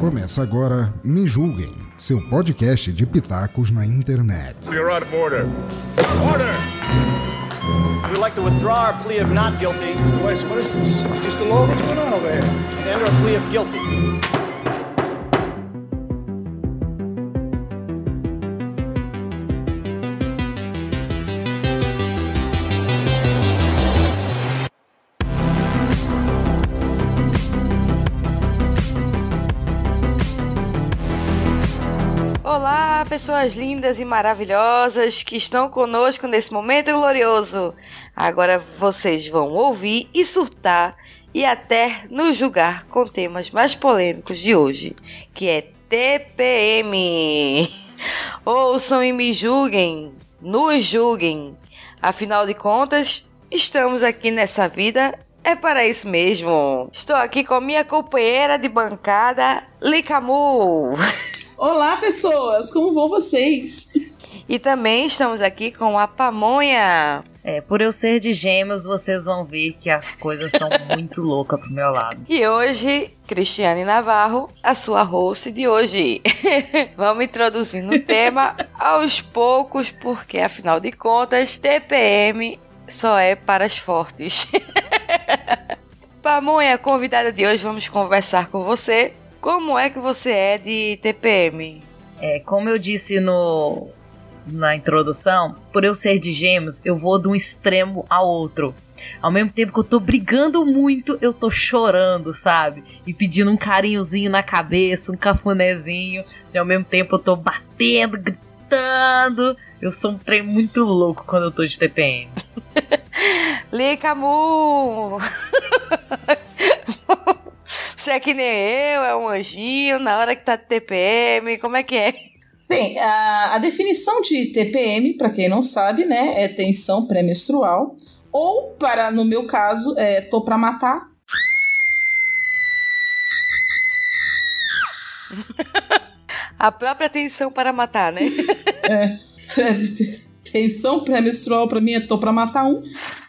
Começa agora Me Julguem, seu podcast de pitacos na internet. You're out of order. Order! We'd like to withdraw our plea of not guilty is this? Just a law? What's going on over here? and enter a plea of guilty. Pessoas lindas e maravilhosas que estão conosco nesse momento glorioso. Agora vocês vão ouvir e surtar e até nos julgar com temas mais polêmicos de hoje, que é TPM. Ouçam e me julguem, nos julguem. Afinal de contas, estamos aqui nessa vida é para isso mesmo. Estou aqui com minha companheira de bancada, Licamu. Olá, pessoas! Como vão vocês? E também estamos aqui com a Pamonha. É, por eu ser de gêmeos, vocês vão ver que as coisas são muito loucas pro meu lado. E hoje, Cristiane Navarro, a sua host de hoje. Vamos introduzindo o tema aos poucos, porque afinal de contas, TPM só é para as fortes. Pamonha, convidada de hoje, vamos conversar com você. Como é que você é de TPM? É, como eu disse no, na introdução, por eu ser de gêmeos, eu vou de um extremo ao outro. Ao mesmo tempo que eu tô brigando muito, eu tô chorando, sabe? E pedindo um carinhozinho na cabeça, um cafunézinho. E ao mesmo tempo eu tô batendo, gritando. Eu sou um trem muito louco quando eu tô de TPM. Licamu! Você é que nem eu, é um anjinho, na hora que tá TPM, como é que é? Bem, a, a definição de TPM, para quem não sabe, né, é tensão pré-menstrual. Ou, para, no meu caso, é tô pra matar. A própria tensão para matar, né? É, tensão pré-menstrual pra mim é tô pra matar um.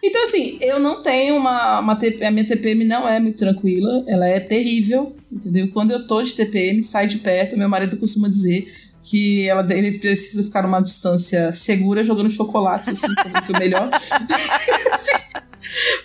Então, assim, eu não tenho uma, uma a minha TPM não é muito tranquila, ela é terrível, entendeu? Quando eu tô de TPM, sai de perto, meu marido costuma dizer que ela, ele precisa ficar numa distância segura, jogando chocolates, assim, pra ser o melhor.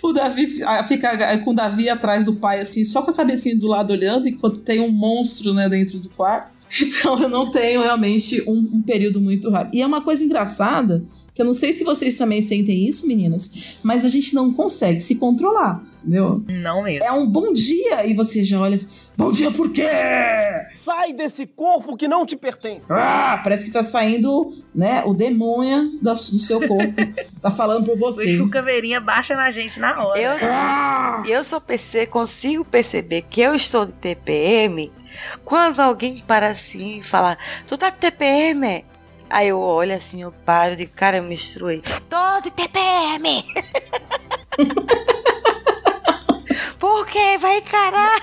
O Davi fica com o Davi atrás do pai, assim, só com a cabecinha do lado olhando, enquanto tem um monstro, né, dentro do quarto. Então eu não tenho realmente um, um período muito rápido. E é uma coisa engraçada, que eu não sei se vocês também sentem isso, meninas, mas a gente não consegue se controlar, entendeu? Não mesmo. É um bom dia e você já olha assim, bom dia por quê? Sai desse corpo que não te pertence. Ah, parece que tá saindo, né, o demônio do seu corpo. tá falando por O você. Exu Caveirinha baixa na gente na hora. Eu, Ah! eu só perce- consigo perceber que eu estou de TPM quando alguém para assim e fala: Tu tá de TPM? Aí eu olho assim, eu paro de cara, eu menstruei. Tô de TPM! Por quê? Vai encarar!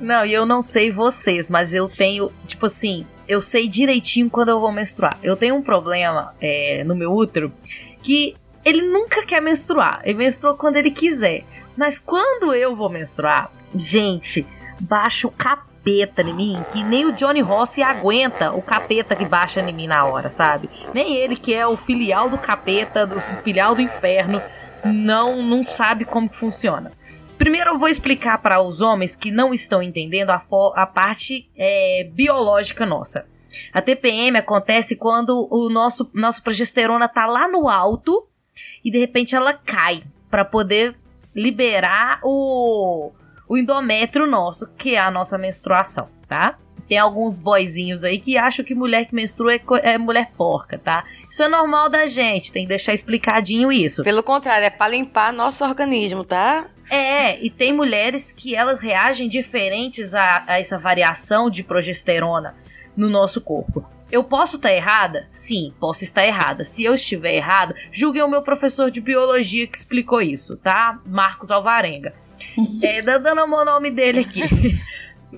Não, e eu não sei vocês, mas eu tenho, tipo assim, eu sei direitinho quando eu vou menstruar. Eu tenho um problema é, no meu útero que ele nunca quer menstruar. Ele menstrua quando ele quiser. Mas quando eu vou menstruar, gente, baixa o capeta em mim, que nem o Johnny Rossi aguenta o capeta que baixa em mim na hora, sabe? Nem ele, que é o filial do capeta, do filial do inferno, não, não sabe como que funciona. Primeiro eu vou explicar para os homens que não estão entendendo a, a parte é, biológica nossa. A TPM acontece quando o nosso, nosso progesterona tá lá no alto e de repente ela cai para poder liberar o, o endométrio nosso, que é a nossa menstruação, tá? Tem alguns boizinhos aí que acham que mulher que menstrua é, é mulher porca, tá? Isso é normal da gente, tem que deixar explicadinho isso. Pelo contrário, é pra limpar nosso organismo, tá? É, e tem mulheres que elas reagem diferentes a, a essa variação de progesterona no nosso corpo. Eu posso estar errada? Sim, posso estar errada. Se eu estiver errada, julguem o meu professor de biologia que explicou isso, tá? Marcos Alvarenga. É, dando o nome dele aqui.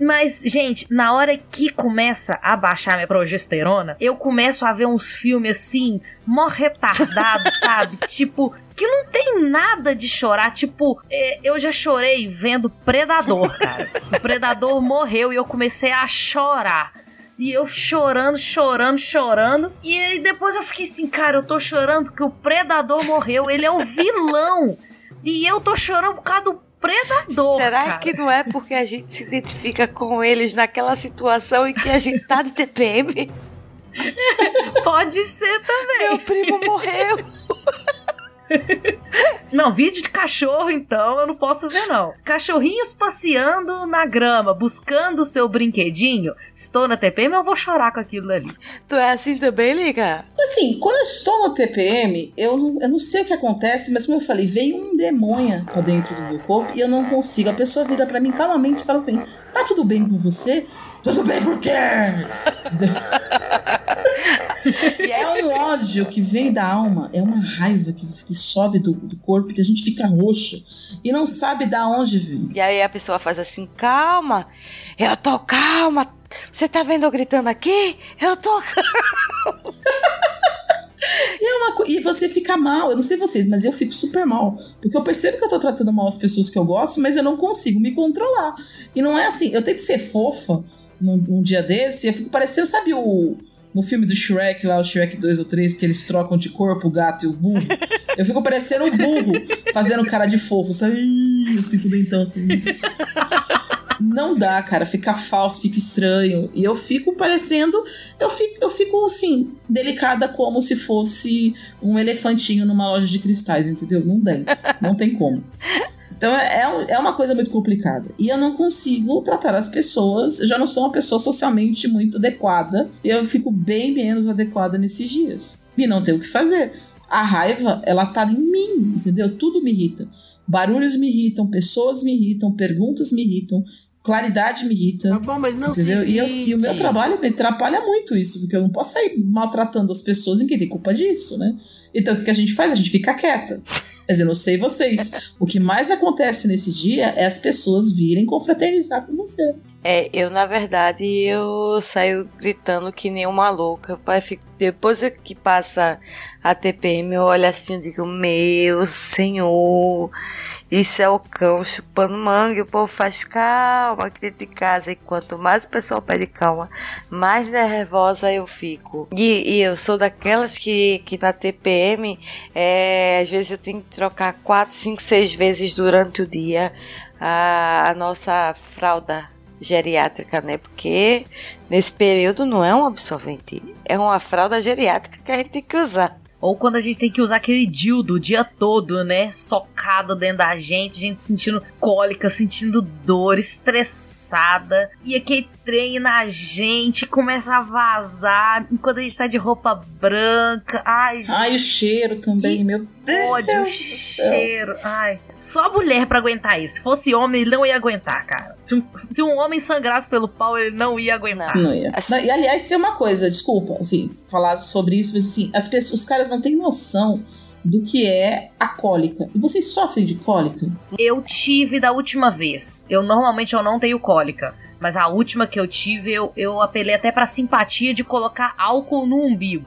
Mas, gente, na hora que começa a baixar minha progesterona, eu começo a ver uns filmes assim, mó retardado, sabe? Tipo, que não tem nada de chorar. Tipo, é, eu já chorei vendo Predador, cara. O Predador morreu e eu comecei a chorar. E eu chorando, chorando, chorando. E aí depois eu fiquei assim, cara, eu tô chorando porque o Predador morreu. Ele é o vilão. E eu tô chorando por causa do Predador. Será cara. que não é porque a gente se identifica com eles naquela situação em que a gente tá de TPM? Pode ser também. Meu primo morreu. Não, vídeo de cachorro, então, eu não posso ver, não. Cachorrinhos passeando na grama, buscando o seu brinquedinho. Estou na TPM, eu vou chorar com aquilo ali. Tu é assim também, Liga? Assim, quando eu estou no TPM, eu não, eu não sei o que acontece, mas como eu falei, veio um demônio pra dentro do meu corpo e eu não consigo. A pessoa vira pra mim calmamente e fala assim: tá tudo bem com você? Tudo bem por quê? é um ódio que vem da alma, é uma raiva que, que sobe do, do corpo, que a gente fica roxo e não sabe da onde vem. E aí a pessoa faz assim, calma, eu tô calma. Você tá vendo eu gritando aqui? Eu tô E, é e você fica mal, eu não sei vocês, mas eu fico super mal. Porque eu percebo que eu tô tratando mal as pessoas que eu gosto, mas eu não consigo me controlar. E não é assim, eu tenho que ser fofa num, num dia desse, eu fico parecendo, sabe o. No filme do Shrek, lá, o Shrek 2 ou 3, que eles trocam de corpo o gato e o burro. Eu fico parecendo o burro, fazendo cara de fofo, sabe? Eu sinto dentão. Não dá, cara. Fica falso, fica estranho. E eu fico parecendo. Eu fico, eu fico assim, delicada como se fosse um elefantinho numa loja de cristais, entendeu? Não tem. Não tem como. Então é, é é uma coisa muito complicada. E eu não consigo tratar as pessoas. Eu já não sou uma pessoa socialmente muito adequada. E eu fico bem menos adequada nesses dias. E não tenho o que fazer. A raiva, ela tá em mim, entendeu? Tudo me irrita. Barulhos me irritam, pessoas me irritam, perguntas me irritam, claridade me irrita. bom, mas não Entendeu? E, eu- e o meu trabalho me atrapalha muito isso, porque eu não posso sair maltratando as pessoas em quem tem culpa disso, né? Então o que a gente faz? A gente fica quieta. Mas eu não sei vocês. O que mais acontece nesse dia é as pessoas virem confraternizar com você. É, eu na verdade eu saio gritando que nem uma louca. Depois que passa a TPM, eu olho assim e digo, meu senhor, isso é o cão chupando manga. O povo faz calma aqui dentro de casa. E quanto mais o pessoal pede calma, mais nervosa eu fico. E, e eu sou daquelas que, que na TPM, é, às vezes eu tenho que trocar 4, 5, 6 vezes durante o dia a, a nossa fralda geriátrica, né? Porque nesse período não é um absorvente, é uma fralda geriátrica que a gente tem que usar. Ou quando a gente tem que usar aquele dildo o dia todo, né? Socado dentro da gente, a gente sentindo cólica, sentindo dor, estressada. E aquele trem na gente começa a vazar enquanto a gente tá de roupa branca. Ai, Ai, o cheiro também, meu ódio, o Deus do céu. cheiro. Ai. Só mulher pra aguentar isso. Se fosse homem, ele não ia aguentar, cara. Se um, se um homem sangrasse pelo pau, ele não ia aguentar. Não ia. Assim- Não, E aliás, tem uma coisa, desculpa, assim, falar sobre isso, mas assim, as pessoas, os caras não têm noção do que é a cólica. E vocês sofrem de cólica? Eu tive da última vez. Eu normalmente eu não tenho cólica. Mas a última que eu tive, eu, eu apelei até pra simpatia de colocar álcool no umbigo.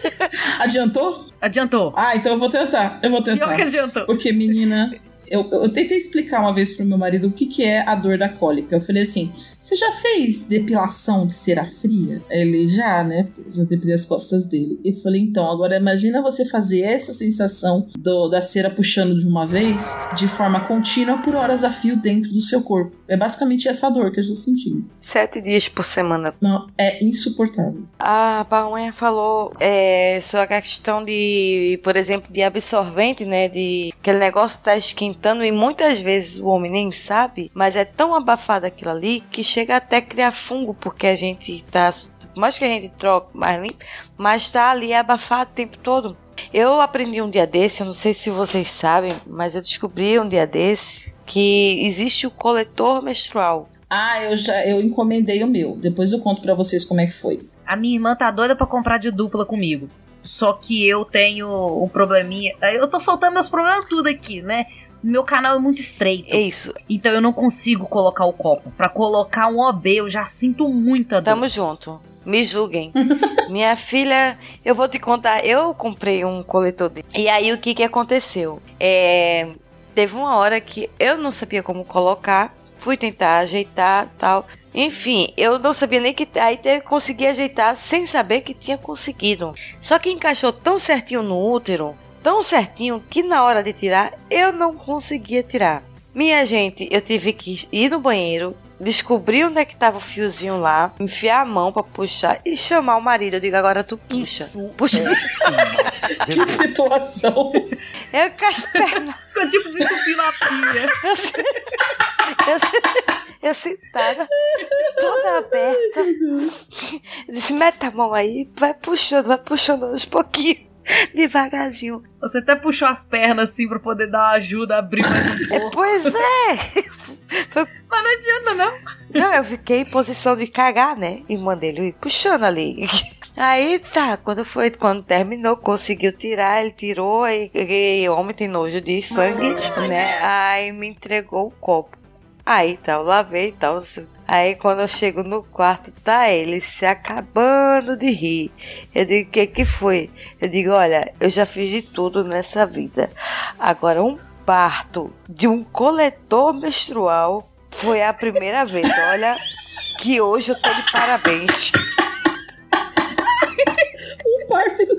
Adiantou? Adiantou. Ah, então eu vou tentar. Eu vou tentar. Pior que adiantou. Porque, menina, eu, eu tentei explicar uma vez pro meu marido o que, que é a dor da cólica. Eu falei assim: você já fez depilação de cera fria? Ele já, né? Já depilei as costas dele. E eu falei: então, agora imagina você fazer essa sensação do- da cera puxando de uma vez de forma contínua por horas a fio dentro do seu corpo. É basicamente essa dor que eu estou sentindo. Sete dias por semana. Não, é insuportável. A Paunha falou é, sobre a questão de, por exemplo, de absorvente, né? De aquele negócio tá esquentando e muitas vezes o homem nem sabe, mas é tão abafado aquilo ali que chega até a criar fungo, porque a gente tá. por Mais que a gente troca mais limpo, mas tá ali abafado o tempo todo. Eu aprendi um dia desse, eu não sei se vocês sabem, mas eu descobri um dia desse que existe o coletor menstrual. Ah, eu já eu encomendei o meu. Depois eu conto pra vocês como é que foi. A minha irmã tá doida pra comprar de dupla comigo. Só que eu tenho um probleminha. Eu tô soltando meus problemas tudo aqui, né? Meu canal é muito estreito. É isso. Então eu não consigo colocar o copo. Pra colocar um OB, eu já sinto muita dor. Tamo junto. Me julguem. Minha filha, eu vou te contar, eu comprei um coletor dele. E aí o que que aconteceu? É, teve uma hora que eu não sabia como colocar, fui tentar ajeitar tal. Enfim, eu não sabia nem que. Aí teve que conseguir ajeitar sem saber que tinha conseguido. Só que encaixou tão certinho no útero, tão certinho, que na hora de tirar eu não conseguia tirar. Minha gente, eu tive que ir no banheiro, descobrir onde é que tava o fiozinho lá, enfiar a mão pra puxar e chamar o marido. Eu digo, agora tu puxa. Puxa. Que situação. Eu com as pernas. Ficou tipo desentupindo a pia. Eu, eu, se- eu sentada, toda aberta. Eu disse, mete a mão aí, vai puxando, vai puxando aos pouquinhos, devagarzinho. Você até puxou as pernas assim pra poder dar uma ajuda, abrir mais um pouco. Pois é. Mas não adianta, não. Não, eu fiquei em posição de cagar, né? E mandei ele ir puxando ali. Aí tá, quando foi, quando terminou, conseguiu tirar, ele tirou, aí e, o homem tem nojo de sangue, né? Aí me entregou o copo. Aí tá, eu lavei e tal. Aí quando eu chego no quarto, tá ele se acabando de rir. Eu digo, o que que foi? Eu digo, olha, eu já fiz de tudo nessa vida. Agora, um parto de um coletor menstrual foi a primeira vez. Olha, que hoje eu tô de parabéns. Um parto do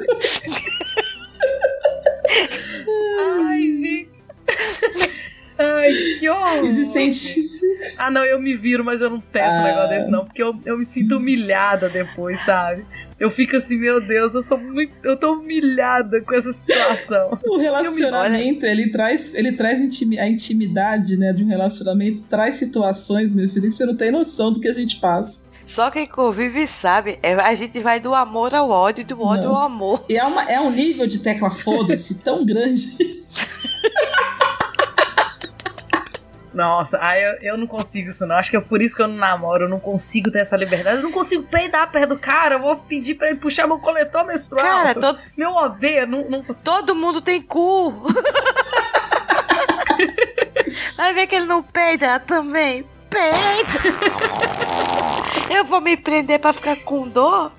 Ai, Nick. Ai, que horror. Existente. Ah, não, eu me viro, mas eu não peço um Ah. negócio desse, não, porque eu, eu me sinto humilhada depois, sabe? Eu fico assim, meu Deus, eu sou muito. Eu tô humilhada com essa situação. O relacionamento, ele traz, ele traz intimi- a intimidade, né, de um relacionamento, traz situações, meu filho, que você não tem noção do que a gente passa. Só quem convive sabe, é, a gente vai do amor ao ódio, do ódio Não. ao amor. E é, uma, é um nível de tecla foda-se tão grande. Nossa, ai, eu, eu não consigo isso, não. Acho que é por isso que eu não namoro, eu não consigo ter essa liberdade. Eu não consigo peidar perto do cara, eu vou pedir pra ele puxar meu coletor menstrual. Cara, todo, Meu OB, não, não consigo. todo mundo tem cu. Vai ver que ele não peida também. Peida! Eu vou me prender pra ficar com dor?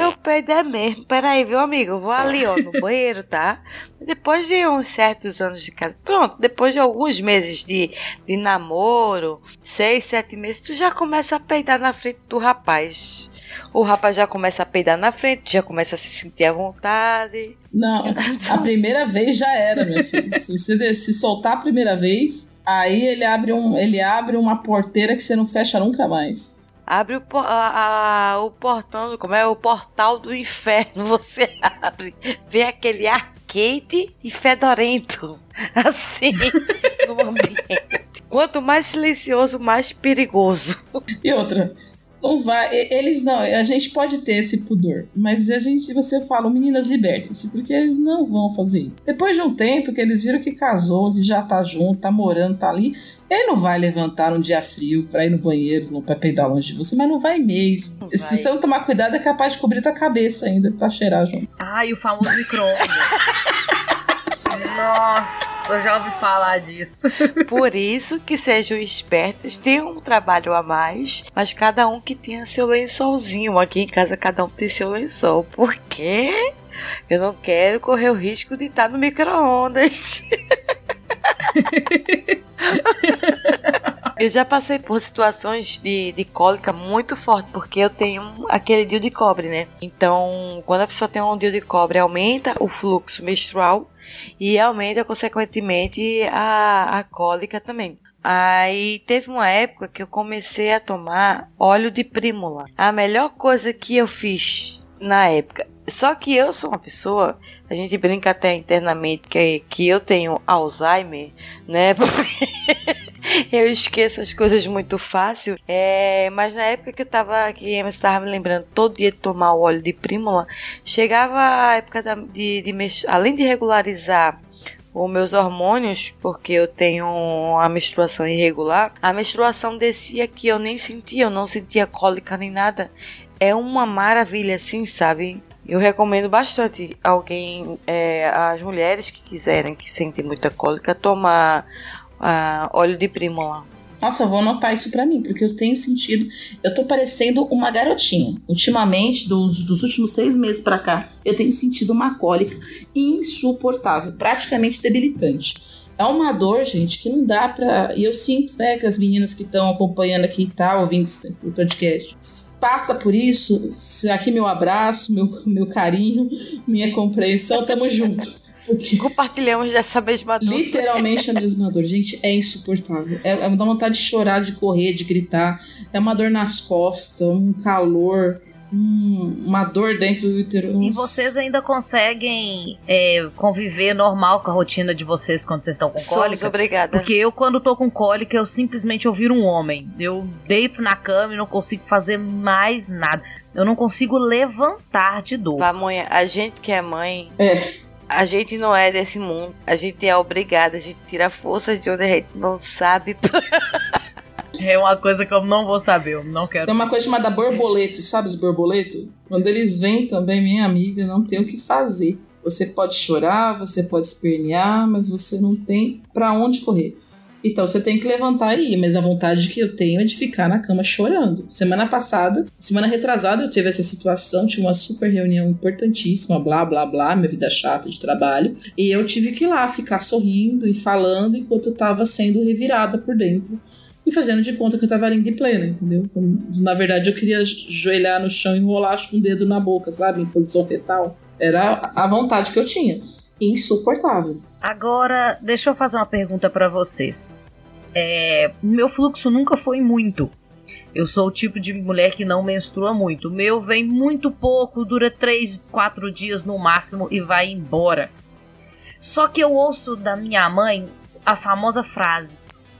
Eu peido é mesmo. Peraí, viu, amigo? Eu vou ali, ó, no banheiro, tá? Depois de uns certos anos de casa. Pronto, depois de alguns meses de, de namoro, seis, sete meses, tu já começa a peidar na frente do rapaz. O rapaz já começa a peidar na frente, já começa a se sentir à vontade. Não, a primeira vez já era, meu filho. Se você se soltar a primeira vez, aí ele abre, um, ele abre uma porteira que você não fecha nunca mais. Abre o, a- a- o portão, como é o portal do inferno, você abre, vê aquele ar quente e fedorento, assim, no ambiente. Quanto mais silencioso, mais perigoso. E outra, não vai. Eles não. A gente pode ter esse pudor, mas a gente, você fala, meninas, libertem-se, porque eles não vão fazer isso. Depois de um tempo que eles viram que casou, que já tá junto, tá morando, tá ali, ele não vai levantar um dia frio pra ir no banheiro, não pra peidar longe de você, mas não vai mesmo. Não Se vai. você não tomar cuidado, é capaz de cobrir tua cabeça ainda pra cheirar junto. Ai, o famoso micro-ondas. Nossa, eu já ouvi falar disso. Por isso que sejam espertas, tenham um trabalho a mais, mas cada um que tenha seu lençolzinho. Aqui em casa cada um tem seu lençol. Por quê? Eu não quero correr o risco de estar no micro-ondas. Eu já passei por situações de, de cólica muito forte, porque eu tenho aquele DIU de cobre, né? Então, quando a pessoa tem um DIU de cobre, aumenta o fluxo menstrual e aumenta, consequentemente, a, a cólica também. Aí teve uma época que eu comecei a tomar óleo de prímula. A melhor coisa que eu fiz na época. Só que eu sou uma pessoa, a gente brinca até internamente que, que eu tenho Alzheimer, né? Porque eu esqueço as coisas muito fácil. É, mas na época que eu tava, que Emerson estava me lembrando todo dia de tomar o óleo de prímula, chegava a época da- de, de mex- além de regularizar os meus hormônios, porque eu tenho a menstruação irregular, a menstruação descia que eu nem sentia, eu não sentia cólica nem nada. É uma maravilha, assim, sabe? Eu recomendo bastante alguém, é, as mulheres que quiserem, que sentem muita cólica, tomar ah, óleo de prímula. Nossa, vou anotar isso pra mim, porque eu tenho sentido. Eu tô parecendo uma garotinha. Ultimamente, dos, dos últimos seis meses pra cá, eu tenho sentido uma cólica insuportável, praticamente debilitante. É uma dor, gente, que não dá pra. E eu sinto, né, que as meninas que estão acompanhando aqui e tá, ouvindo o podcast, passa por isso. Aqui meu abraço, meu, meu carinho, minha compreensão, tamo junto. Porque Compartilhamos dessa mesma dor. literalmente a mesma dor. Gente, é insuportável. É, é, dá vontade de chorar, de correr, de gritar. É uma dor nas costas, um calor, um- uma dor dentro do útero. E Nossa. vocês ainda conseguem é, conviver normal com a rotina de vocês quando vocês estão com Somos cólica? obrigada. Porque eu, quando tô com cólica, eu simplesmente eu viro um homem. Eu deito na cama e não consigo fazer mais nada. Eu não consigo levantar de dor. Pamonha, a gente que é mãe, É. a gente não é desse mundo. A gente é obrigada, a gente tira forças de onde a gente não sabe. É uma coisa que eu não vou saber, eu não quero. Tem uma coisa chamada borboleto, sabe os borboletos? Quando eles vêm também, minha amiga, não tem o que fazer. Você pode chorar, você pode espernear, mas você não tem pra onde correr. Então você tem que levantar e ir, mas a vontade que eu tenho é de ficar na cama chorando. Semana passada, semana retrasada, eu tive essa situação, tive uma super reunião importantíssima, blá blá blá, minha vida chata de trabalho, e eu tive que ir lá ficar sorrindo e falando enquanto eu tava sendo revirada por dentro e fazendo de conta que eu tava linda e plena, entendeu? Como, Na verdade, eu queria ajoelhar no chão e enrolar com o dedo na boca, sabe? Em posição fetal. Era a vontade que eu tinha. Insuportável. Agora, deixa eu fazer uma pergunta pra vocês. É, meu fluxo nunca foi muito. Eu sou o tipo de mulher que não menstrua muito. O meu vem muito pouco, dura 3, 4 dias no máximo e vai embora. Só que eu ouço da minha mãe a famosa frase: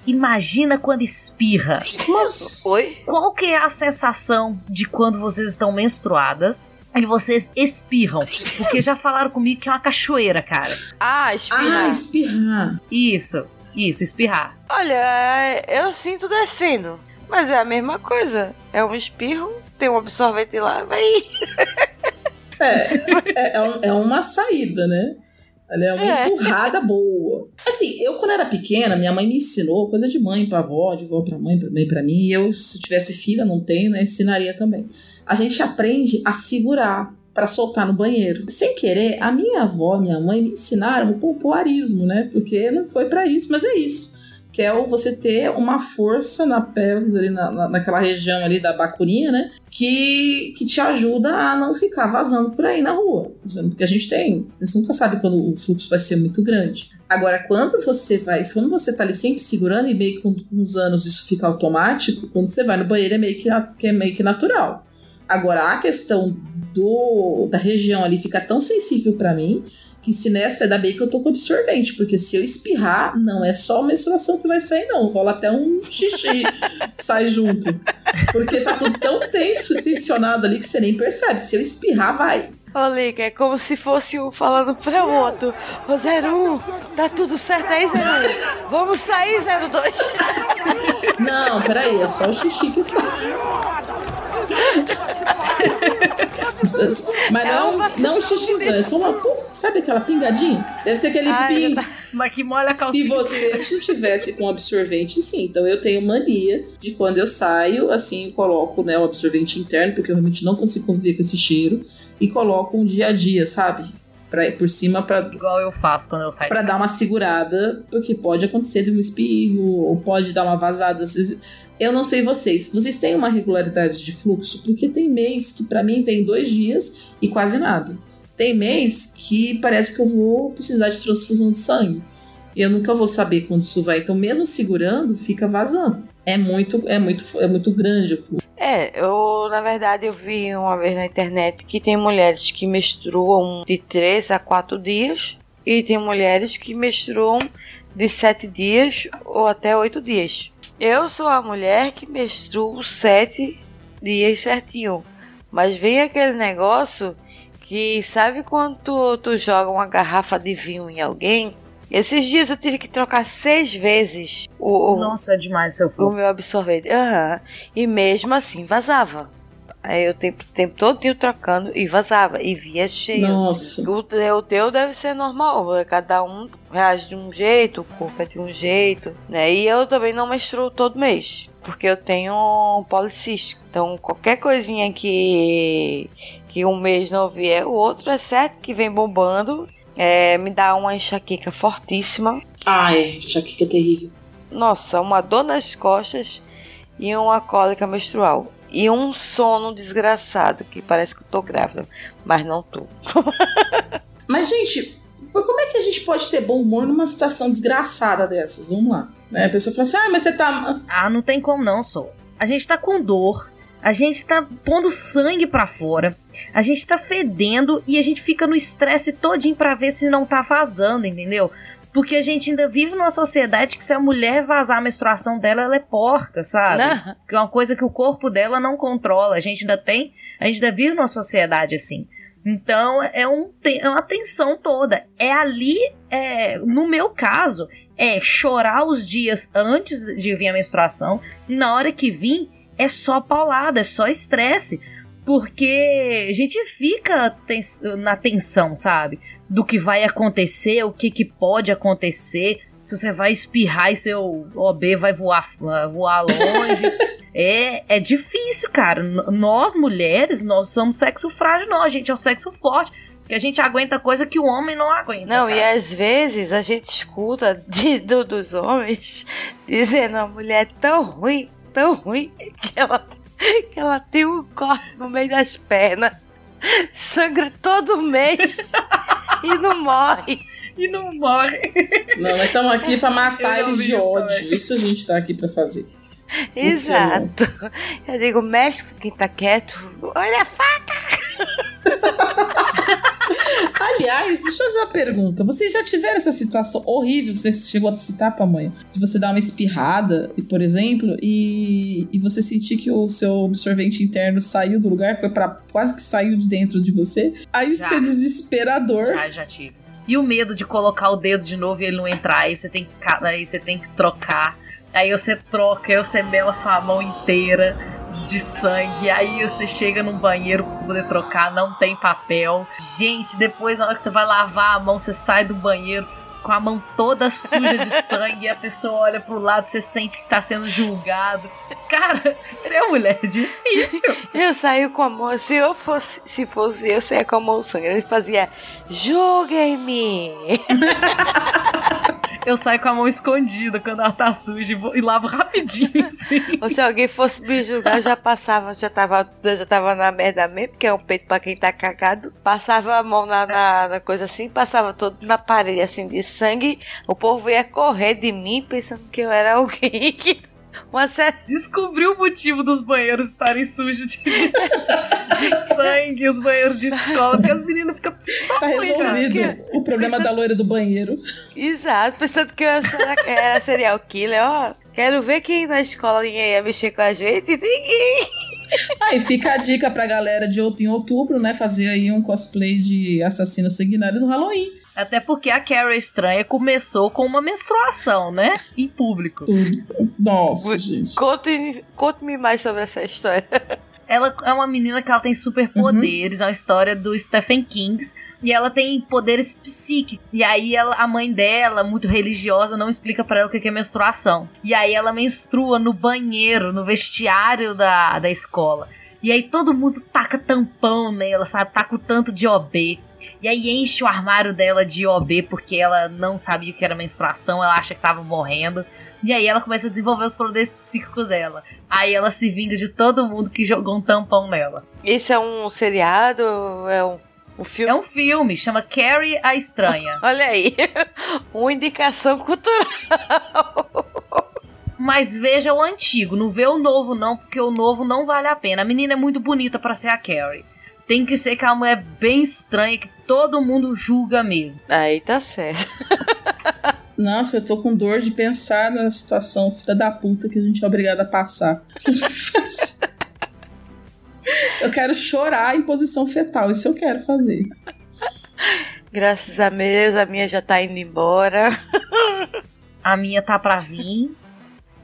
Imagina quando espirra. Mas. Oi? Qual que é a sensação de quando vocês estão menstruadas e vocês espirram? Porque já falaram comigo que é uma cachoeira, cara. Ah, Ah, espirrar. espirrar. Isso, isso, espirrar. Olha, eu sinto descendo. Mas é a mesma coisa. É um espirro, tem um absorvente lá, vai. É, é, é um- é uma saída, né? Ela é uma É. empurrada boa. Assim, eu quando era pequena, minha mãe me ensinou, coisa de mãe pra avó, de avó pra mãe, pra mãe pra mim. E eu, se tivesse filha, não tenho, né? Ensinaria também. A gente aprende a segurar pra soltar no banheiro. Sem querer, a minha avó, minha mãe me ensinaram o pompoarismo, né? Porque não foi pra isso, mas é isso. Que é você ter uma força na pelvis, ali na, na- naquela região ali da bacurinha, né? que, que te ajuda a não ficar vazando por aí na rua. Porque a gente tem, você nunca sabe quando o fluxo vai ser muito grande. Agora, quando você vai, quando você tá ali sempre segurando e meio que com, os anos isso fica automático, quando você vai no banheiro é meio que, é meio que natural. Agora, a questão do da região ali fica tão sensível pra mim que se nessa ainda bem que eu tô com absorvente, porque se eu espirrar, não é só a menstruação que vai sair, não. Rola até um xixi, sai junto. Porque tá tudo tão tenso e tensionado ali que você nem percebe. Se eu espirrar, vai. Ô, Liga, é como se fosse um falando para o outro. Ô, 01, tá tudo certo aí, 01? Vamos sair, 02? Não, peraí, é só o xixi que sai. Mas É não, uma não o xixizão, é só uma puf, sabe aquela pingadinha? Deve ser aquele Ai, ping. tá- Mas que molha a Se calcinha. você não tivesse com absorvente, sim. Então eu tenho mania de quando eu saio, assim, eu coloco né, o absorvente interno, porque eu realmente não consigo conviver com esse cheiro, e coloco um dia a dia, sabe? Pra ir por cima pra, Igual eu faço quando eu saio. pra dar uma segurada, porque pode acontecer de um espirro, ou pode dar uma vazada. Eu não sei vocês. Vocês têm uma regularidade de fluxo? Porque tem mês que pra mim vem dois dias e quase nada. Tem mês que parece que eu vou precisar de transfusão de sangue. E eu nunca vou saber quando isso vai. Então, mesmo segurando, fica vazando. É muito, é muito, é muito grande o fluxo. É, eu, na verdade, eu vi uma vez na internet que tem mulheres que menstruam de 3 a 4 dias e tem mulheres que menstruam de 7 dias ou até 8 dias. Eu sou a mulher que menstruo 7 dias certinho, mas vem aquele negócio que sabe quando tu, tu joga uma garrafa de vinho em alguém? Esses dias eu tive que trocar seis vezes o, o- Nossa, é demais seu o meu absorvente. Aham. E mesmo assim vazava. Aí eu o tempo, tempo todo eu trocando e vazava. E via cheio. Nossa. O, o teu deve ser normal. é Cada um reage de um jeito, o corpo é de um jeito. Né? E eu também não menstruo todo mês. Porque eu tenho um policístico. Então qualquer coisinha que, que um mês não vier, o outro é certo que vem bombando. É, me dá uma enxaqueca fortíssima. Enxaqueca é terrível. Nossa, uma dor nas costas e uma cólica menstrual. E um sono desgraçado, que parece que eu tô grávida, mas não tô. Mas, gente, como é que a gente pode ter bom humor numa situação desgraçada dessas? Vamos lá. Né? A pessoa fala assim, ah, mas você tá... Ah, não tem como não, só. A gente tá com dor, a gente tá pondo sangue pra fora, a gente tá fedendo e a gente fica no estresse todinho pra ver se não tá vazando, entendeu? Porque a gente ainda vive numa sociedade que se a mulher vazar a menstruação dela, ela é porca, sabe? Né? Que é uma coisa que o corpo dela não controla. A gente ainda tem, a gente ainda vive numa sociedade assim. Então é, um, é uma tensão toda. É ali, é, no meu caso, é chorar os dias antes de vir a menstruação. Na hora que vir, é só paulada, é só estresse. Porque a gente fica tens- na tensão, sabe? Do que vai acontecer, o que, que pode acontecer. Se você vai espirrar e seu OB vai voar, voar longe. é, é difícil, cara. Nós, mulheres, nós somos sexo frágil, não. A gente é o sexo forte. Que a gente aguenta coisa que o homem não aguenta. Não, e cara. às vezes a gente escuta de, do- dos homens dizendo a mulher é tão ruim, tão ruim, que ela, que ela tem um corte no meio das pernas, sangra todo mês e não morre. E não morre. Não, nós estamos aqui pra matar eles de isso ódio. Isso a gente tá aqui pra fazer. Exato. Eu digo, mexe com quem tá quieto. Olha a faca. Aliás, deixa eu fazer uma pergunta. Vocês já tiveram essa situação horrível? Você chegou a citar, pamonha? De você dar uma espirrada, e, por exemplo, e, e você sentir que o seu absorvente interno saiu do lugar, foi para quase que saiu de dentro de você. Aí Já. você é desesperador. Já, já tive. E o medo de colocar o dedo de novo e ele não entrar, aí você tem que, aí você tem que trocar. Aí você troca, aí você mela sua mão inteira de sangue. Aí você chega num banheiro pra poder trocar, não tem papel. Gente, depois na hora que você vai lavar a mão, você sai do banheiro com a mão toda suja de sangue e a pessoa olha pro lado, você sente que tá sendo julgado. Cara, você é mulher difícil. Eu saí com a mão, se eu fosse, se fosse eu, saía com a mão sangue. Ele fazia, julguem-me. Eu saio com a mão escondida quando ela tá suja e, vou- e lavo rapidinho, assim. Ou se alguém fosse me julgar, eu já passava, já tava, já tava na merda mesmo, porque é um peito pra quem tá cagado. Passava a mão na, na- na coisa assim, passava todo na parede assim de sangue. O povo ia correr de mim pensando que eu era alguém que. Uma série. Descobri o motivo dos banheiros estarem sujos de, de- de sangue, os banheiros de escola, porque as meninas ficam Tá resolvido que- o problema pensando- da loira do banheiro. Exato, pensando que eu era, era serial killer, ó. Quero ver quem na escola ninguém ia mexer com a gente. Ninguém. Aí fica a dica pra galera de out- em outubro, né? Fazer aí um cosplay de assassina sanguinária no Halloween. Até porque a Carrie Estranha começou com uma menstruação, né? Em público. Nossa, gente. Conte- Conte-me mais sobre essa história. Ela é uma menina que ela tem superpoderes, é uma história do Stephen King. E ela tem poderes psíquicos. E aí ela- a mãe dela, muito religiosa, não explica pra ela o que que é menstruação. E aí ela menstrua no banheiro, no vestiário da, da escola. E aí todo mundo taca tampão nela, sabe? Taca o tanto de OB. E aí enche o armário dela de OB porque ela não sabia o que era menstruação, ela acha que tava morrendo. E aí ela começa a desenvolver os poderes psíquicos dela. Aí ela se vinga de todo mundo que jogou um tampão nela. Isso é um seriado? É um, um filme? É um filme, chama Carrie a Estranha. Olha aí. Uma indicação cultural. Mas veja o antigo, não vê o novo não, porque o novo não vale a pena. A menina é muito bonita pra ser a Carrie. Tem que ser que a mulher é bem estranha, que todo mundo julga mesmo. Aí tá certo. Nossa, eu tô com dor de pensar na situação filha da puta que a gente é obrigado a passar. eu quero chorar em posição fetal, isso eu quero fazer. Graças a Deus, a minha já tá indo embora. A minha tá pra vir.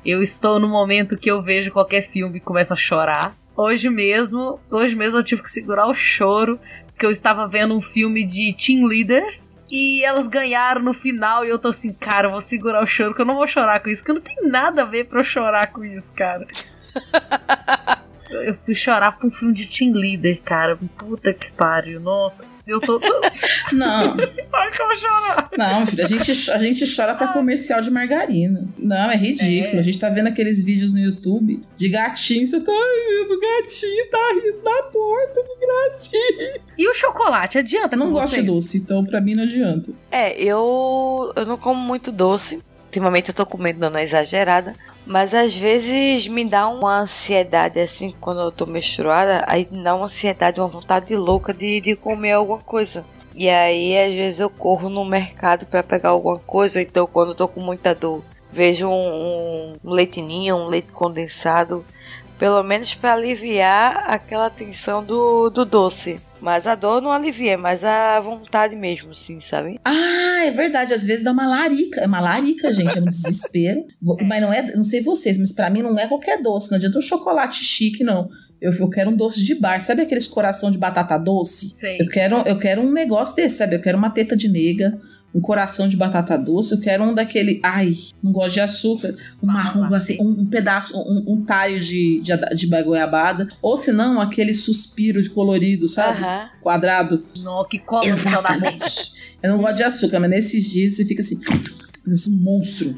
Eu estou no momento que eu vejo qualquer filme e começo a chorar. Hoje mesmo, hoje mesmo eu tive que segurar o choro, porque eu estava vendo um filme de Team Leaders e elas ganharam no final e eu tô assim, cara, eu vou segurar o choro, que eu não vou chorar com isso, que não tem nada a ver pra eu chorar com isso, cara. eu fui chorar pra um filme de Team Leader, cara. Puta que pariu, nossa. Eu tô. Não. Ai, que eu vou chorar. Não, filho, a gente, a gente chora pra comercial de margarina. Não, é ridículo. É. A gente tá vendo aqueles vídeos no YouTube de gatinho. Você tá rindo, o gatinho tá rindo na porta do gracinha. E o chocolate, adianta? Eu não gosto de doce, então pra mim não adianta. É, eu, eu não como muito doce. Ultimamente eu tô comendo dando uma exagerada. Mas às vezes me dá uma ansiedade, assim, quando eu tô menstruada. Aí dá uma ansiedade, uma vontade louca de, de comer alguma coisa. E aí, às vezes, eu corro no mercado pra pegar alguma coisa. Ou então, quando eu tô com muita dor, vejo um, um leitinho, um leite condensado. Pelo menos pra aliviar aquela tensão do, do doce. Mas a dor não alivia, mas a vontade mesmo, assim, sabe? Ah, é verdade. Às vezes dá uma larica. É uma larica, gente. É um desespero. Mas não é, não sei vocês, mas pra mim não é qualquer doce. Não adianta um chocolate chique, não. Eu, eu quero um doce de bar. Sabe aqueles coração de batata doce? Sei. Eu quero, eu quero um negócio desse, sabe? Eu quero uma teta de nega, um coração de batata doce. Eu quero um daquele. Ai, não gosto de açúcar. Um marrom, assim, um, um pedaço, um, um talho de, de, de goiabada. Ou se não, aquele suspiro de colorido, sabe? Aham. Quadrado. Nossa, que cola boca. Eu não gosto de açúcar, mas nesses dias você fica assim, esse monstro.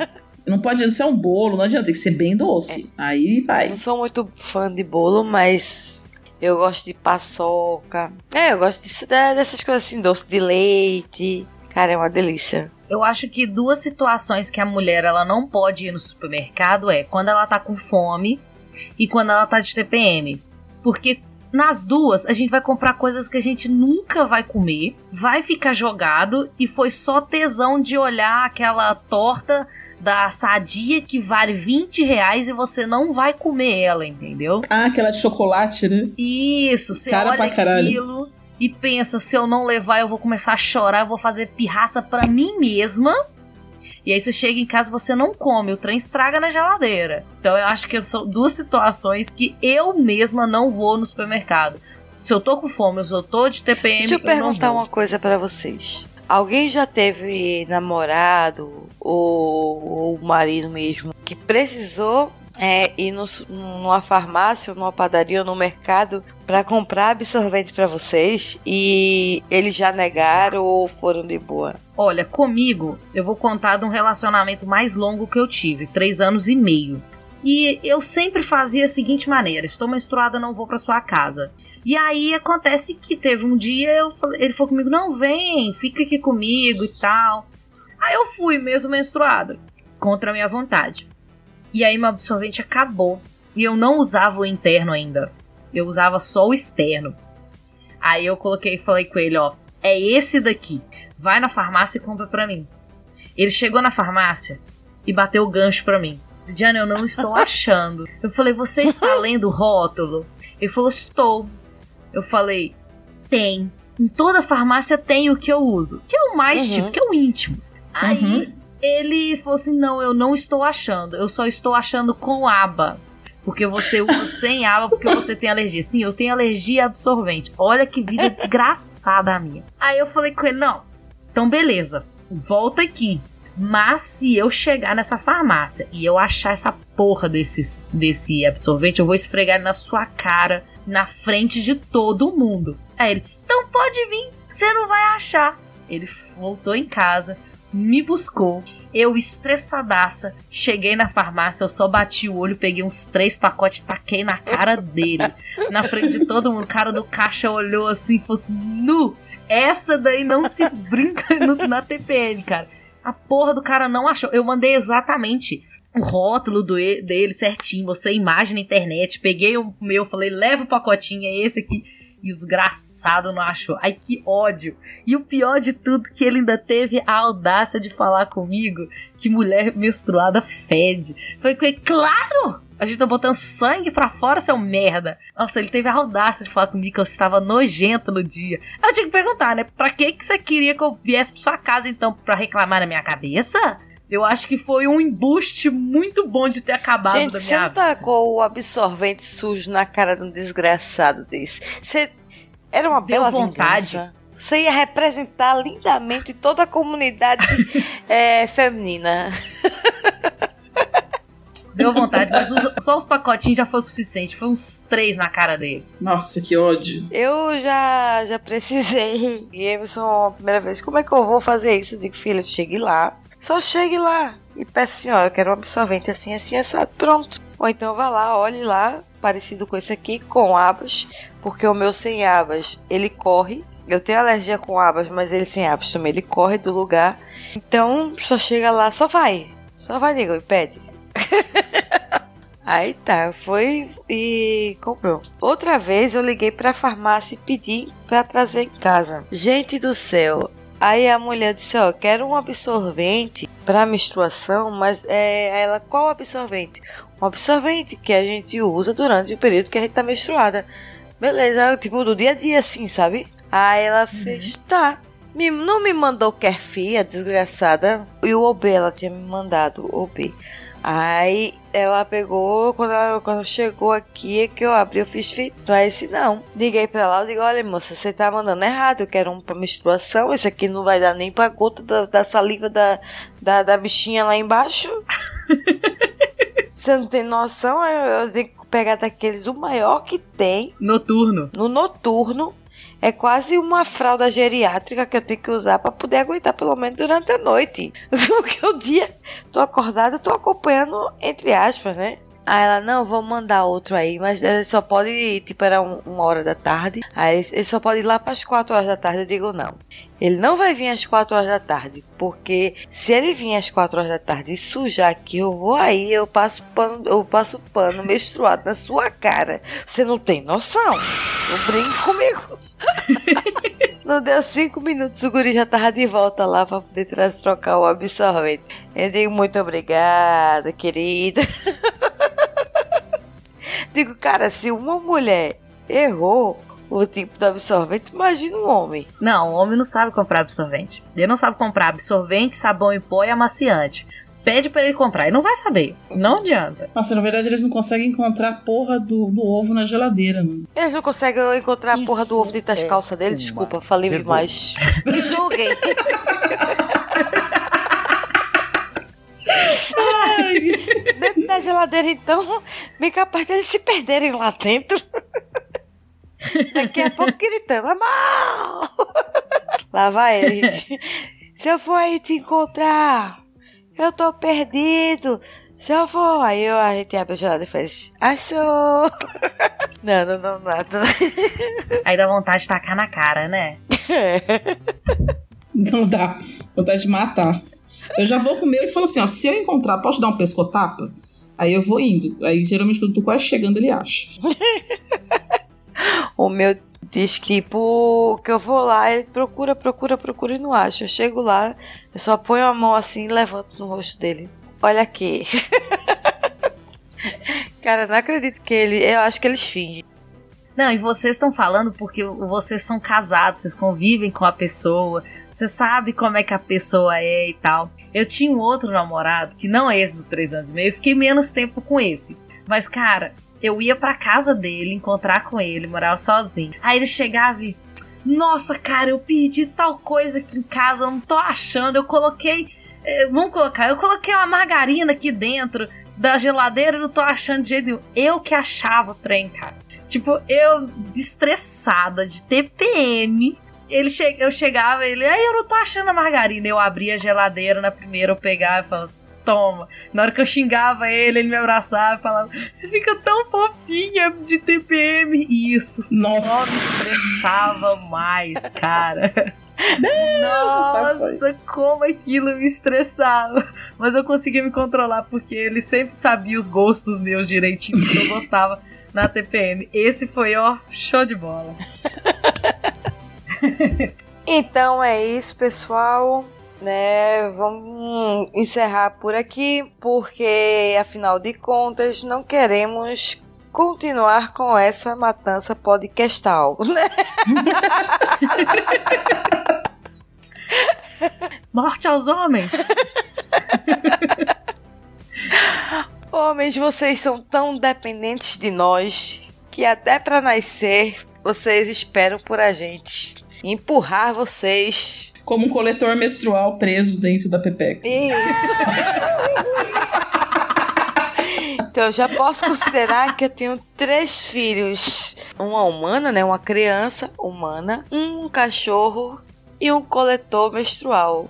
Não pode não ser um bolo, não adianta, tem que ser bem doce. Aí Eu vai. não sou muito fã de bolo, mas eu gosto de paçoca. É, eu gosto disso, dessas coisas assim, doce de leite. Cara, é uma delícia. Eu acho que duas situações que a mulher ela não pode ir no supermercado é quando ela tá com fome e quando ela tá de TPM. Porque nas duas a gente vai comprar coisas que a gente nunca vai comer, vai ficar jogado e foi só tesão de olhar aquela torta da sadia que vale 20 reais e você não vai comer ela, entendeu? Ah, aquela de chocolate, né? Isso, você Cara olha aquilo e pensa, se eu não levar, eu vou começar a chorar, eu vou fazer pirraça pra mim mesma. E aí você chega em casa e você não come, o trem estraga na geladeira. Então eu acho que são duas situações que eu mesma não vou no supermercado. Se eu tô com fome, se eu tô de TPM, Deixa eu não perguntar vou. uma coisa pra vocês. Alguém já teve namorado ou, ou marido mesmo que precisou é, ir no numa farmácia, numa padaria ou no mercado pra comprar absorvente pra vocês e eles já negaram ou foram de boa? Olha, comigo, eu vou contar de um relacionamento mais longo que eu tive, três anos e meio. E eu sempre fazia a seguinte maneira: estou menstruada, não vou pra sua casa. E aí acontece que teve um dia, eu ele falou comigo: não, vem, fica aqui comigo e tal. Aí eu fui mesmo menstruada, contra a minha vontade. E aí meu absorvente acabou. E eu não usava o interno ainda. Eu usava só o externo. Aí eu coloquei e falei com ele: ó, é esse daqui vai na farmácia e compra pra mim. Ele chegou na farmácia e bateu o gancho pra mim. Diana, eu não estou achando. Eu falei, você está lendo o rótulo? Ele falou, estou. Eu falei, tem. Em toda farmácia tem o que eu uso. Que é o mais Uhum. tipo, que é o íntimos. Aí Uhum. ele falou assim: não, eu não estou achando. Eu só estou achando com aba. Porque você usa sem aba porque você tem alergia. Sim, eu tenho alergia a absorvente. Olha que vida desgraçada a minha. Aí eu falei com ele: não, então beleza, volta aqui. Mas se eu chegar nessa farmácia e eu achar essa porra desse, desse absorvente, eu vou esfregar ele na sua cara, na frente de todo mundo. Aí ele, então pode vir, você não vai achar. Ele voltou em casa, me buscou. Eu, estressadaça, cheguei na farmácia, eu só bati o olho, peguei uns três pacotes, taquei na cara dele. na frente de todo mundo. O cara do caixa olhou assim e falou assim: Nu, essa daí não se brinca no- na TPM, cara. A porra do cara não achou. Eu mandei exatamente o rótulo do dele certinho, a imagem na internet, peguei o meu, falei, leva o pacotinho, é esse aqui. E o desgraçado não achou. Ai, que ódio. E o pior de tudo, que ele ainda teve a audácia de falar comigo que mulher menstruada fede. Foi claro! A gente tá botando sangue pra fora, seu merda. Nossa, ele teve a audácia de falar comigo que eu estava nojento no dia. Eu tinha que perguntar, né? Pra que, que você queria que eu viesse pra sua casa, então, pra reclamar na minha cabeça? Eu acho que foi um embuste muito bom de ter acabado Gente, da você minha não vida. tacou o absorvente sujo na cara de um desgraçado desse. Você. Era uma Deu bela vontade. vingança. Você ia representar lindamente toda a comunidade é, feminina. Deu vontade, mas os- só os pacotinhos já foi o suficiente. Foi uns três na cara dele. Nossa, que ódio. Eu já, já precisei. E Emerson, a primeira vez, como é que eu vou fazer isso? Eu digo, filha, chegue lá. Só chegue lá. E peça assim, ó, eu quero um absorvente assim, assim, assado. Pronto. Ou então vá lá, olhe lá, parecido com esse aqui, com abas. Porque o meu sem abas, ele corre. Eu tenho alergia com abas, mas ele sem abas também, ele corre do lugar. Então, só chega lá, só vai. Só vai, nego, e pede. Aí tá, foi e comprou. Outra vez eu liguei pra farmácia e pedi pra trazer em casa. Gente do céu. Aí a mulher disse, ó, quero um absorvente pra menstruação, mas é ela qual absorvente? Um absorvente que a gente usa durante o período que a gente tá menstruada. Beleza, tipo do dia a dia assim, sabe? Aí ela fez, tá. Me- não me mandou Kerfi, a desgraçada. E o OB, ela tinha me mandado o OB. Aí ela pegou, quando, ela, quando chegou aqui, é que eu abri, eu fiz feito. Aí disse, não. Liguei pra lá, eu digo, olha moça, você tá mandando errado, eu quero um pra menstruação, esse aqui não vai dar nem pra gota da, da saliva da, da, da bichinha lá embaixo. Você não tem noção, eu, eu tenho que pegar daqueles o maior que tem Noturno. no noturno. É quase uma fralda geriátrica que eu tenho que usar pra poder aguentar pelo menos durante a noite. Porque o dia tô acordada, tô acompanhando entre aspas, né? Aí ela, não, vou mandar outro aí, mas ele só pode, tipo, era um- uma hora da tarde. Aí ele, ele só pode ir lá pras quatro horas da tarde. Eu digo, não. Ele não vai vir às quatro horas da tarde, porque se ele vir às quatro horas da tarde e sujar aqui, eu vou aí, eu passo pano, eu passo pano menstruado na sua cara. Você não tem noção? Não brinque comigo. Não deu cinco minutos, o guri já tava de volta lá pra poder tra- trocar o absorvente. Eu digo, muito obrigada, querida. Digo, cara, se uma mulher errou o tipo do absorvente, imagina um homem. Não, o homem não sabe comprar absorvente. Ele não sabe comprar absorvente, sabão em pó e amaciante. Pede pra ele comprar, ele não vai saber. Não adianta. Nossa, na verdade eles não conseguem encontrar a porra do, do ovo na geladeira, mano. Eles não conseguem encontrar a porra do Isso ovo dentro das é calças dele. uma Desculpa, falei vergonha. demais. Me julguem. dentro da geladeira, então, bem capaz deles se perderem lá dentro. Daqui a pouco gritando, mal! Lá vai ele. Se eu for aí te encontrar, eu tô perdido. Se eu for, aí eu, a gente abre a e faz, achou! Não, não, não, nada. Aí dá vontade de tacar na cara, né? Não dá. Vontade de matar. Eu já vou comer e falo assim, ó, se eu encontrar, posso dar um pescotapa? Aí eu vou indo. Aí geralmente quando eu tô quase chegando, ele acha. O meu diz que, tipo, que eu vou lá, ele procura, procura, procura e não acha. Eu chego lá, eu só ponho a mão assim e levanto no rosto dele. Olha aqui. Cara, não acredito que ele. Eu acho que eles fingem. Não, e vocês estão falando porque vocês são casados, vocês convivem com a pessoa, você sabe como é que a pessoa é e tal. Eu tinha um outro namorado, que não é esse dos três anos e meio, eu fiquei menos tempo com esse. Mas, cara, eu ia pra casa dele, encontrar com ele, morava sozinho. Aí ele chegava e. Nossa, cara, eu perdi tal coisa aqui em casa, eu não tô achando. Eu coloquei. eh, vamos colocar, eu coloquei uma margarina aqui dentro da geladeira e não tô achando de jeito nenhum. Eu que achava o trem, cara. Tipo, eu estressada de TPM. Ele che eu chegava, ele, aí eu não tô achando a margarina. Eu abria a geladeira na primeira, eu pegava e falava, toma. Na hora que eu xingava ele, ele me abraçava e falava, você fica tão fofinha de TPM. E isso Nossa. só me estressava mais, cara. Nossa, como aquilo me estressava. Mas eu conseguia me controlar porque ele sempre sabia os gostos meus direitinho, que eu gostava na TPM. Esse foi, ó, show de bola. Então é isso, pessoal. Né, vamos encerrar por aqui, porque afinal de contas não queremos continuar com essa matança podcastal, né? Morte aos homens! Homens, vocês são tão dependentes de nós que até para nascer vocês esperam por a gente. Empurrar vocês. Como um coletor menstrual preso dentro da pepeca. Isso. então eu já posso considerar que eu tenho três filhos: uma humana, né? Uma criança humana, um cachorro e um coletor menstrual.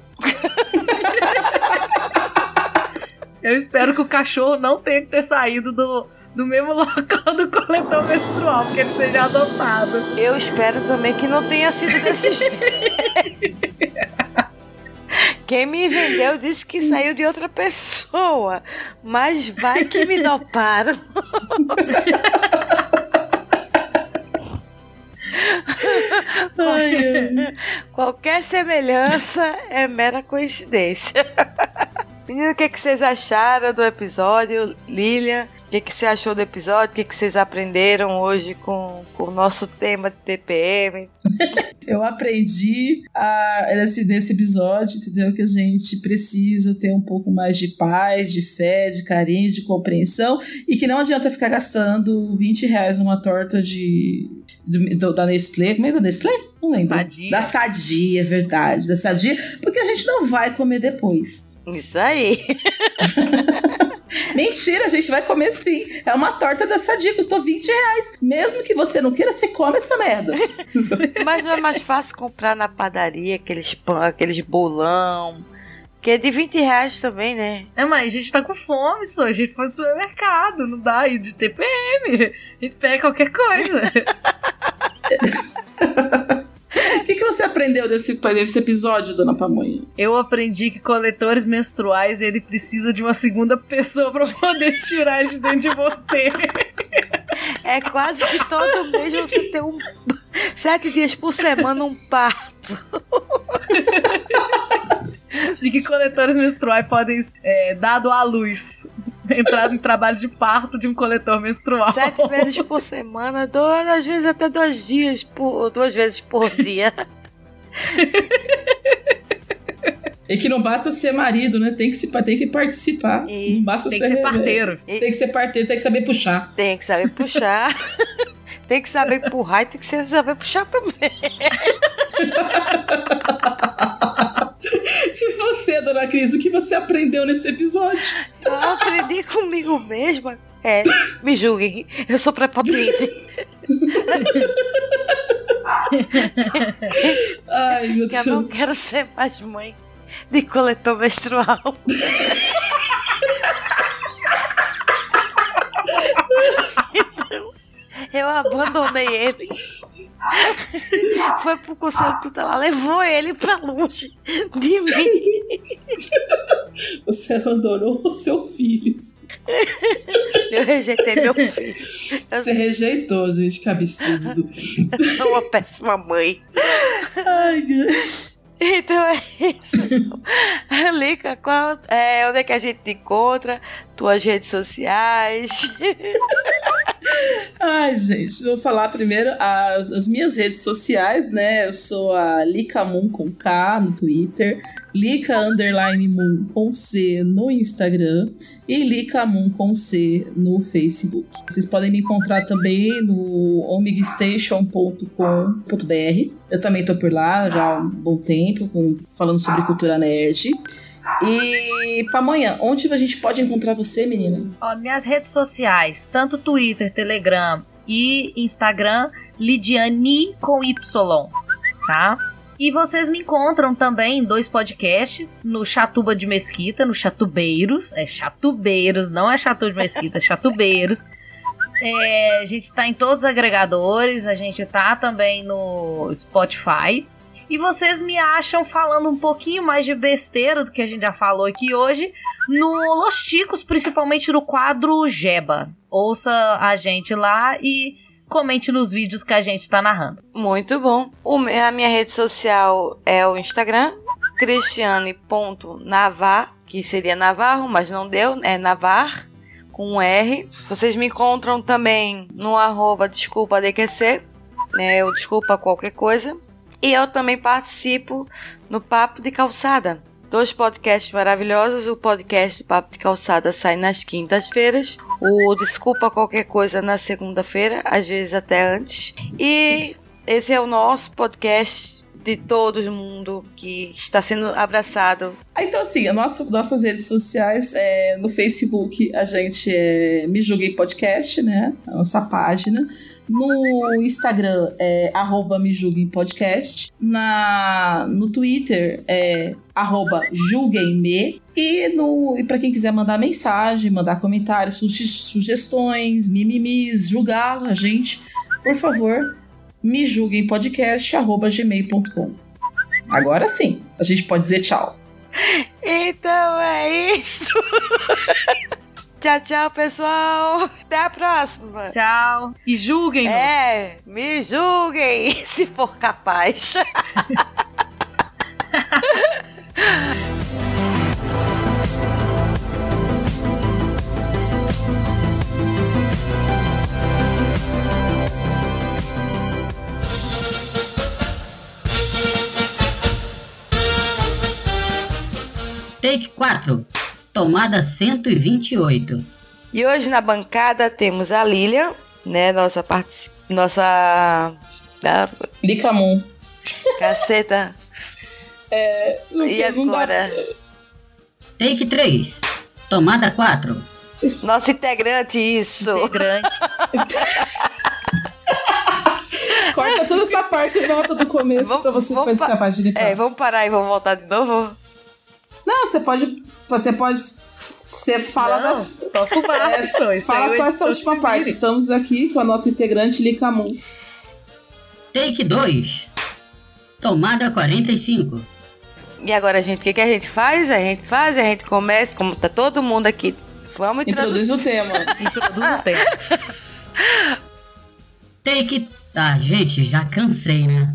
Eu espero que o cachorro não tenha que ter saído do, do mesmo local do coletor menstrual, porque ele seja adotado. Eu espero também que não tenha sido desse jeito. Quem me vendeu disse que saiu de outra pessoa, mas vai que me doparam. Ai. Qualquer semelhança é mera coincidência. Menino, o que, que vocês acharam do episódio? Lilian, o que, que você achou do episódio? O que, que vocês aprenderam hoje com, com o nosso tema de TPM? Eu aprendi a, nesse, nesse episódio, entendeu? Que a gente precisa ter um pouco mais de paz, de fé, de carinho, de compreensão e que não adianta ficar gastando 20 reais numa torta de, do- da Nestlé. Como é da Nestlé? Não lembro. Sadia. Da Sadia, é verdade. Da Sadia, porque a gente não vai comer depois. Isso aí. Mentira, a gente vai comer sim. É uma torta da Sadia, custou 20 reais. Mesmo que você não queira, você come essa merda. Mas não é mais fácil comprar na padaria aqueles pão, aqueles bolão. Que é de 20 reais também, né? É, mas a gente tá com fome, só. A gente foi no supermercado, não dá aí de TPM. A gente pega qualquer coisa. O que, que você aprendeu desse, desse episódio, dona Pamonha? Eu aprendi que coletores menstruais ele precisa de uma segunda pessoa pra poder tirar ele de dentro de você. É quase que todo mês você tem um. Sete dias por semana um parto. E que coletores menstruais podem, é, dado à luz, entrar em trabalho de parto de um coletor menstrual. Sete vezes por semana, dois, às vezes até dois dias por. duas vezes por dia. E que não basta ser marido, né? Tem que, se, tem que participar. E não basta Tem que ser parteiro. Tem que ser parteiro, tem que saber puxar. Tem que saber puxar. tem que saber empurrar e tem que saber puxar também. E você, dona Cris, o que você aprendeu nesse episódio? Eu aprendi comigo mesma. É, me julguem, eu sou prepotente. Ai, meu Que eu não Deus. quero ser mais mãe de coletor menstrual. Então, eu abandonei ele. Foi pro conselho tutelar, levou ele pra longe de mim. Você abandonou o seu filho. Eu rejeitei meu filho. Eu Você rejeitou, gente, que absurdo. sou uma péssima mãe. Ai, Então é isso. Lica, qual, é, onde é que a gente te encontra? Tuas redes sociais. Ai, gente, vou falar primeiro as, as minhas redes sociais, né? Eu sou a Lika Moon com K no Twitter, Lika Underline Moon com C no Instagram e Lika Moon com C no Facebook. Vocês podem me encontrar também no omegastation.com.br. Eu também tô por lá já há um bom tempo, com- falando sobre cultura nerd. E Pamonha, onde a gente pode encontrar você, menina? Ó, minhas redes sociais, tanto Twitter, Telegram e Instagram, Lidiane com Y, tá? E vocês me encontram também em dois podcasts, no Chatuba de Mesquita, no Chatubeiros. É Chatubeiros, não é Chatu de Mesquita, é Chatubeiros. É, a gente tá em todos os agregadores, a gente tá também no Spotify. E vocês me acham falando um pouquinho mais de besteira do que a gente já falou aqui hoje no Los Ticos, principalmente no quadro Jeba. Ouça a gente lá e comente nos vídeos que a gente tá narrando. Muito bom. O a minha rede social é o Instagram, cristiane.navar, que seria Navarro, mas não deu, é Navar, com um R. Vocês me encontram também no arroba desculpa DQC, né, ou desculpa qualquer coisa. E eu também participo no Papo de Calçada, Dois podcasts maravilhosos. O podcast Papo de Calçada sai nas quintas-feiras. O Desculpa Qualquer Coisa na segunda-feira, às vezes até antes. E esse é o nosso podcast de todo mundo que está sendo abraçado. Ah, Então, assim, nossa, nossas redes sociais, é, no Facebook, a gente é Me Julguei Podcast, né? A nossa página. No Instagram é arroba Me Julguem Podcast. Na, no Twitter é arroba julguemme. E, no, e para quem quiser mandar mensagem, mandar comentários, suge- sugestões, mimimis, julgar a gente, por favor, me julguem podcast arroba gmail.com. Agora sim, a gente pode dizer tchau. Então é isso. tchau, tchau, pessoal. Até a próxima. Tchau. E julguem-nos. É, me julguem se for capaz. Take 4. Tomada 128. E hoje na bancada temos a Lilian, né? Nossa partici... Nossa. Ah, Licamon. caceta. Não E não dá- agora? Take 3. Tomada 4. Nosso integrante, isso. Grande. Corta toda essa parte e volta do começo Vamos- pra você vamos depois pa- ficar limpar. É, vamos parar e vamos voltar de novo? Não, você pode. Você pode. Você fala Não, da. toca o barco. É, fala só essa última parte. Estamos aqui com a nossa integrante Licamun. Take 2. Tomada 45. E agora, gente, o que, que a gente faz? A gente faz, a gente começa, como tá todo mundo aqui. Vamos Introduz introduzir. o tema. Introduz o tema. Take. Ah, gente, já cansei, né?